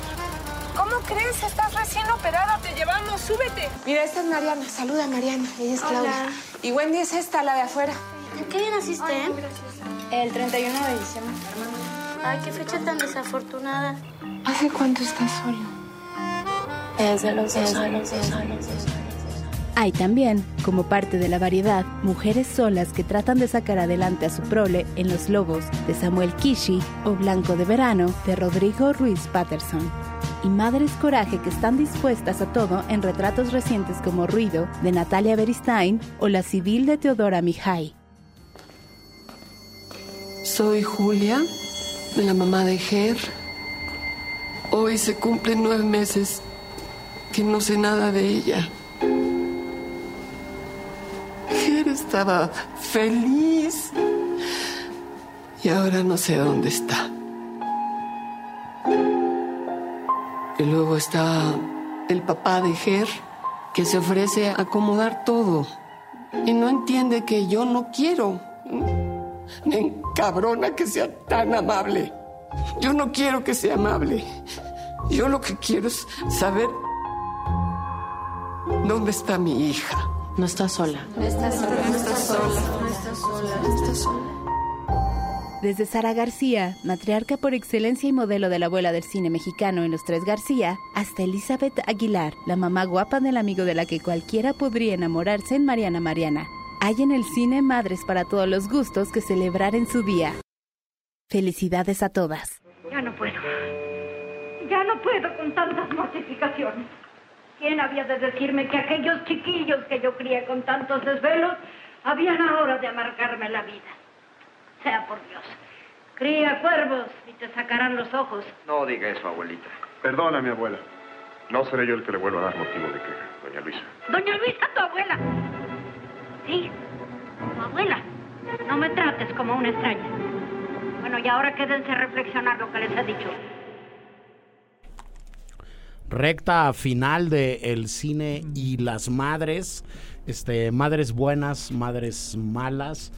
¿Cómo crees? Estás recién operada. Te llevamos. Súbete. Mira, esta es Mariana. Saluda a Mariana. Ella es Hola. Claudia. Y Wendy es esta, la de afuera. ¿Qué día naciste? El 31 de diciembre. Ay, qué fecha tan desafortunada. ¿Hace cuánto estás solo? Desde los dos años. Hay también, como parte de la variedad, mujeres solas que tratan de sacar adelante a su prole en Los Lobos de Samuel Kishi o Blanco de Verano de Rodrigo Ruiz Patterson. Y madres coraje que están dispuestas a todo en retratos recientes como Ruido de Natalia Beristain o La Civil de Teodora Mijay. Soy Julia, la mamá de Ger. Hoy se cumplen nueve meses que no sé nada de ella. Estaba feliz y ahora no sé dónde está. Y luego está el papá de Ger, que se ofrece a acomodar todo y no entiende que yo no quiero. Me encabrona que sea tan amable. Yo no quiero que sea amable. Yo lo que quiero es saber dónde está mi hija. No está sola. No está sola. No está sola. No está sola. No está sola. Desde Sara García, matriarca por excelencia y modelo de la abuela del cine mexicano en Los Tres García, hasta Elizabeth Aguilar, la mamá guapa del amigo de la que cualquiera podría enamorarse en Mariana Mariana. Hay en el cine madres para todos los gustos que celebrar en su día. Felicidades a todas. Ya no puedo. Ya no puedo con tantas mortificaciones. ¿Quién había de decirme que aquellos chiquillos que yo crié con tantos desvelos habían ahora de amargarme la vida? sea por Dios. Cría cuervos y te sacarán los ojos. No diga eso, abuelita. Perdona, mi abuela. No seré yo el que le vuelva a dar motivo de queja, doña Luisa. Doña Luisa, tu abuela. Sí, tu abuela. No me trates como una extraña. Bueno, y ahora quédense a reflexionar lo que les he dicho. Recta final de el cine y las madres, este, madres buenas, madres malas.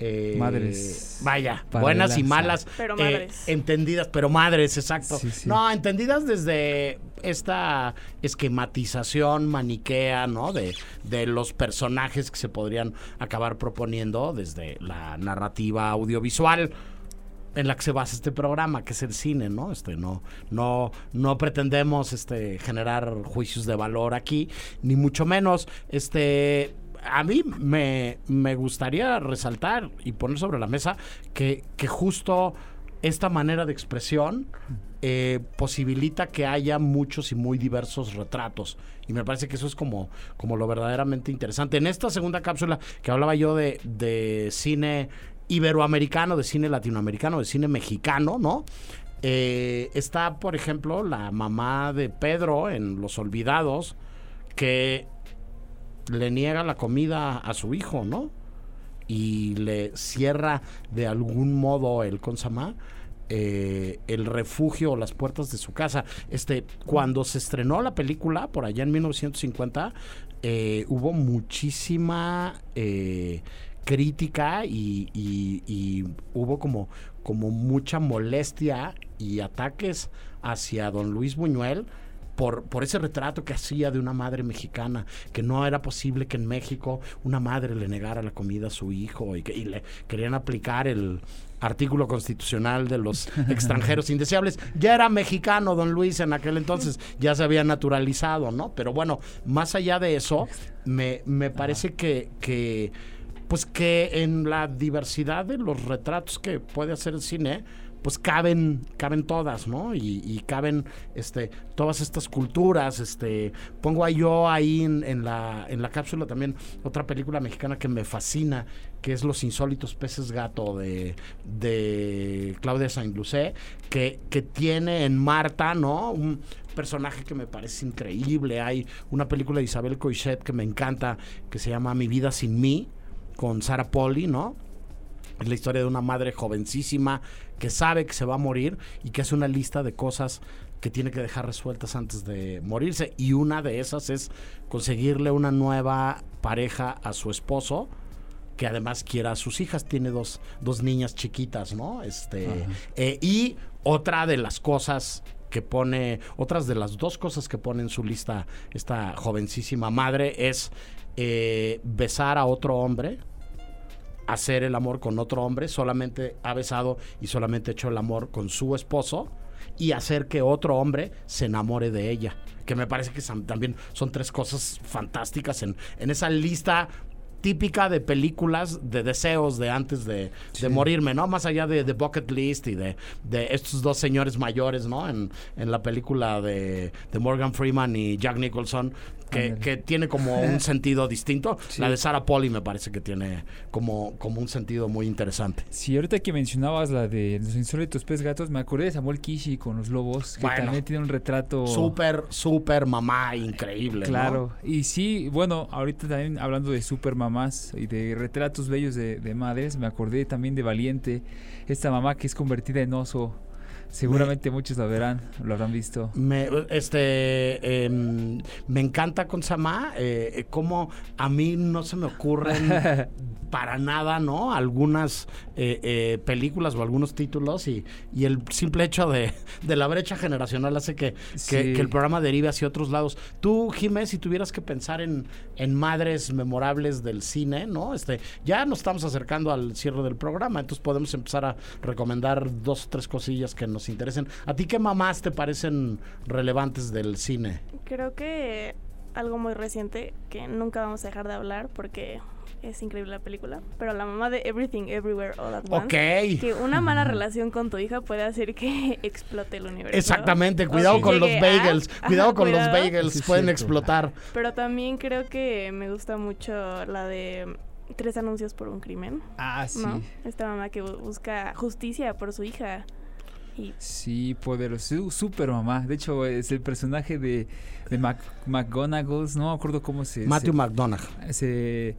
eh, Madres Vaya, buenas y malas. Pero eh, madres. entendidas, pero madres, exacto. Sí, sí. No, entendidas desde esta esquematización maniquea, ¿no? De, de los personajes que se podrían acabar proponiendo desde la narrativa audiovisual en la que se basa este programa, que es el cine, ¿no? Este, no, no, no pretendemos este, generar juicios de valor aquí, ni mucho menos. Este, a mí me, me gustaría resaltar y poner sobre la mesa que, que justo esta manera de expresión eh, posibilita que haya muchos y muy diversos retratos. Y me parece que eso es como, como lo verdaderamente interesante. En esta segunda cápsula que hablaba yo de, de cine iberoamericano, de cine latinoamericano, de cine mexicano, ¿no? Eh, está, por ejemplo, la mamá de Pedro en Los Olvidados, que le niega la comida a su hijo, ¿no? Y le cierra de algún modo el consama. eh, el refugio o las puertas de su casa. Este, cuando se estrenó la película, por allá en 1950, eh, hubo muchísima crítica y, y- y hubo como, como mucha molestia y ataques hacia don Luis Buñuel por, por ese retrato que hacía de una madre mexicana, que no era posible que en México una madre le negara la comida a su hijo y que y le querían aplicar el artículo constitucional de los extranjeros indeseables. Ya era mexicano don Luis en aquel entonces, ya se había naturalizado, ¿no? Pero bueno, más allá de eso, me, me parece que, que pues que en la diversidad de los retratos que puede hacer el cine, pues caben, caben todas, ¿no? Y, caben este, todas estas culturas. Este, pongo yo ahí en, en la, en la cápsula también otra película mexicana que me fascina, que es Los insólitos peces gato de, de Claudia Saint-Lucé, que, que tiene en Marta, ¿no? Un personaje que me parece increíble. Hay una película de Isabel Coixet que me encanta, que se llama Mi vida sin mí, con Sarah Polly, ¿no? Es la historia de una madre jovencísima que sabe que se va a morir y que hace una lista de cosas que tiene que dejar resueltas antes de morirse. Y una de esas es conseguirle una nueva pareja a su esposo que además quiera a sus hijas. Tiene dos, dos niñas chiquitas, ¿no? Este, eh, y otra de las cosas que pone, otras de las dos cosas que pone en su lista esta jovencísima madre es eh, besar a otro hombre hacer el amor con otro hombre, solamente ha besado y solamente ha hecho el amor con su esposo y hacer que otro hombre se enamore de ella. Que me parece que son- también son tres cosas fantásticas en, en esa lista típica de películas de deseos de antes de, de morirme, ¿no? Más allá de, de Bucket List y de, de estos dos señores mayores, ¿no? En, en la película de, de Morgan Freeman y Jack Nicholson, que, tiene como un sentido distinto. Sí. La de Sarah Polly me parece que tiene como, como un sentido muy interesante. Sí, ahorita que mencionabas la de los insólitos pez gatos, me acordé de Samuel Kishi con los lobos, que Bueno. también tiene un retrato... Súper, súper mamá, increíble. ¿no? Claro, y sí, bueno, ahorita también hablando de super mamás y de retratos bellos de, de madres, me acordé también de Valiente, esta mamá que es convertida en oso. Seguramente muchos la verán, lo habrán visto. Me, este, em, me encanta con Samá, eh, como a mí no se me ocurren para nada, ¿no? Algunas eh, eh, películas o algunos títulos y, y el simple hecho de, de la brecha generacional hace que, que- Sí. que el programa derive hacia otros lados. Tú, Jiménez, si tuvieras que pensar en, en madres memorables del cine, ¿no? Este, ya nos estamos acercando al cierre del programa, entonces podemos empezar a recomendar dos o tres cosillas que nos interesen. ¿A ti qué mamás te parecen relevantes del cine? Creo que algo muy reciente que nunca vamos a dejar de hablar porque es increíble la película, pero la mamá de Everything Everywhere All at Once, Ok. que una mala relación con tu hija puede hacer que explote el universo. Exactamente, cuidado con los a- bagels, Ajá, cuidado con los bagels, Sí, pueden explotar. Pero también creo que me gusta mucho la de Tres anuncios por un crimen. Ah, sí. ¿no? Esta mamá que bu- busca justicia por su hija. Y Sí, poderoso, super mamá. De hecho, es el personaje de, de Mac- McGonagall, no me acuerdo cómo se... Matthew se- McDonagh. se-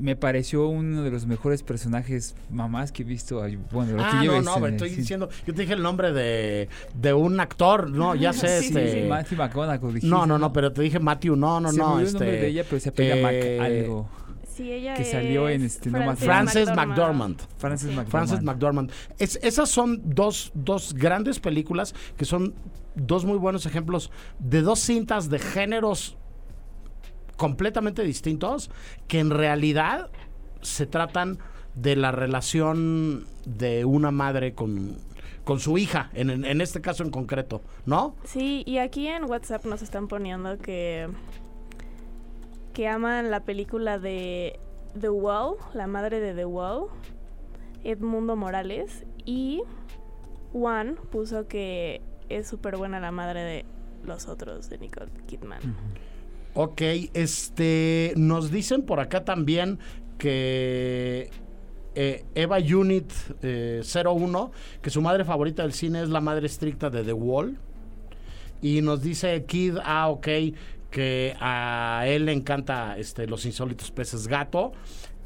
me pareció uno de los mejores personajes mamás que he visto. Bueno, lo que Ah, yo no, no, pero estoy diciendo, yo te dije el nombre de, de un actor, no, ya sé, Sí, este... sí, sí, Matthew dijiste, no, no, no, pero te dije Matthew, no, no, Se no, este... el nombre de ella, pero se Mac eh, algo. Sí, ella que salió en es este no Frances McDormand. Frances McDormand. Frances McDormand. Es- esas son dos, dos grandes películas que son dos muy buenos ejemplos de dos cintas de géneros completamente distintos que en realidad se tratan de la relación de una madre con, con su hija, en- en este caso en concreto, ¿no? Sí, y aquí en WhatsApp nos están poniendo que que aman la película de The Wall, la madre de The Wall, Edmundo Morales, y Juan puso que es súper buena la madre de los otros de Nicole Kidman. Ok, este, nos dicen por acá también que eh, Eva Unit eh, 01, que su madre favorita del cine es la madre estricta de The Wall. Y nos dice Kid, ah, ok, que a él le encanta este, los insólitos peces gato.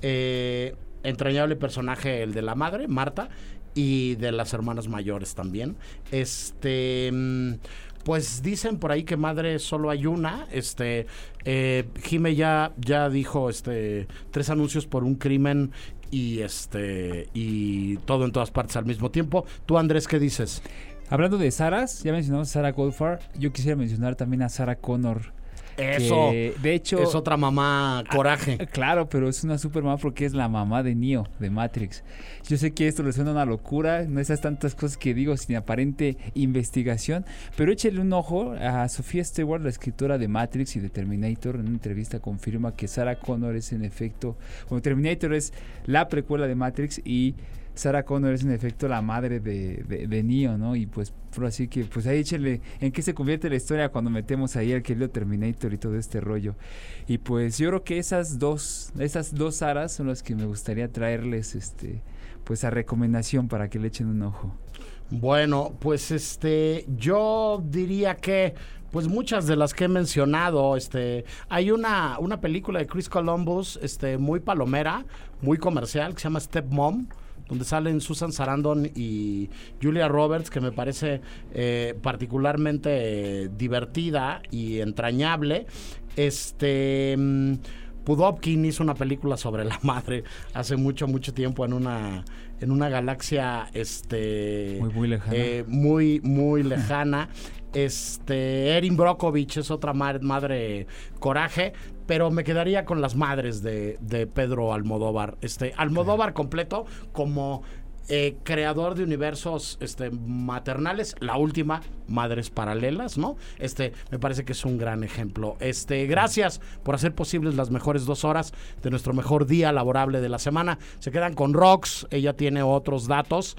Eh, entrañable personaje el de la madre, Marta, y de las hermanas mayores también. Este. mm, Pues dicen por ahí que madre solo hay una. Este, eh, Jime ya, ya dijo este, tres anuncios por un crimen y este y todo en todas partes al mismo tiempo. Tú Andrés, ¿qué dices? Hablando de Saras, ya mencionamos a Sarah Goldfarb. Yo quisiera mencionar también a Sarah Connor. Eso. de hecho. es otra mamá coraje. Ah, claro, pero es una super mamá porque es la mamá de Neo, de Matrix. Yo sé que esto le suena una locura, no esas tantas cosas que digo sin aparente investigación, pero échale un ojo a Sofía Stewart, la escritora de Matrix y de Terminator, en una entrevista confirma que Sarah Connor es en efecto, bueno, Terminator es la precuela de Matrix y Sarah Connor es en efecto la madre de, de, de Neo, ¿no? Y pues así que, pues ahí échale en qué se convierte la historia cuando metemos ahí al querido Terminator y todo este rollo. Y pues yo creo que esas dos, esas dos aras son las que me gustaría traerles, este, pues a recomendación para que le echen un ojo. Bueno, pues este, yo diría que, pues muchas de las que he mencionado, este, hay una, una película de Chris Columbus, este, muy palomera, muy comercial, que se llama Step Mom donde salen Susan Sarandon y Julia Roberts, que me parece eh, particularmente eh, divertida y entrañable. Este. mm, Pudovkin hizo una película sobre la madre hace mucho, mucho tiempo en una, en una galaxia este, Muy, muy lejana. eh, muy, muy lejana. Este, Erin Brockovich es otra ma- madre coraje, pero me quedaría con las madres de, de Pedro Almodóvar. Este, Almodóvar completo como eh, creador de universos este, maternales, la última, Madres Paralelas, ¿no? Este, me parece que es un gran ejemplo. Este, gracias por hacer posibles las mejores dos horas de nuestro mejor día laborable de la semana. Se quedan con Rox, ella tiene otros datos.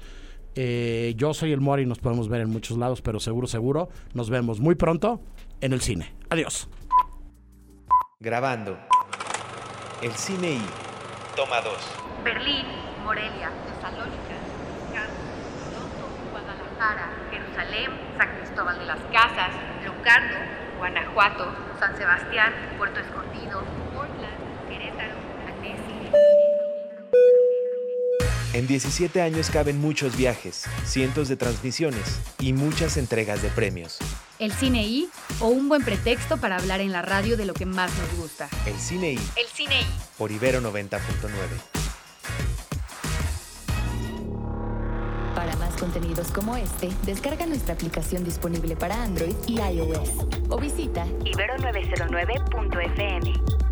Eh, yo soy el Mori, nos podemos ver en muchos lados, pero seguro, seguro, nos vemos muy pronto en el cine. Adiós. Grabando. El cine y. Toma dos. Berlín, Morelia, Tesalónica, Toronto, Guadalajara, Jerusalén, San Cristóbal de las Casas, Locarno, Guanajuato, San Sebastián, Puerto Escondido, Portland, Querétaro, Annecy. En 17 años caben muchos viajes, cientos de transmisiones y muchas entregas de premios. El cine I o un buen pretexto para hablar en la radio de lo que más nos gusta. El cine y. El cine I. Por Ibero 90.9. Para más contenidos como este, descarga nuestra aplicación disponible para Android y iOS o visita Ibero909.fm.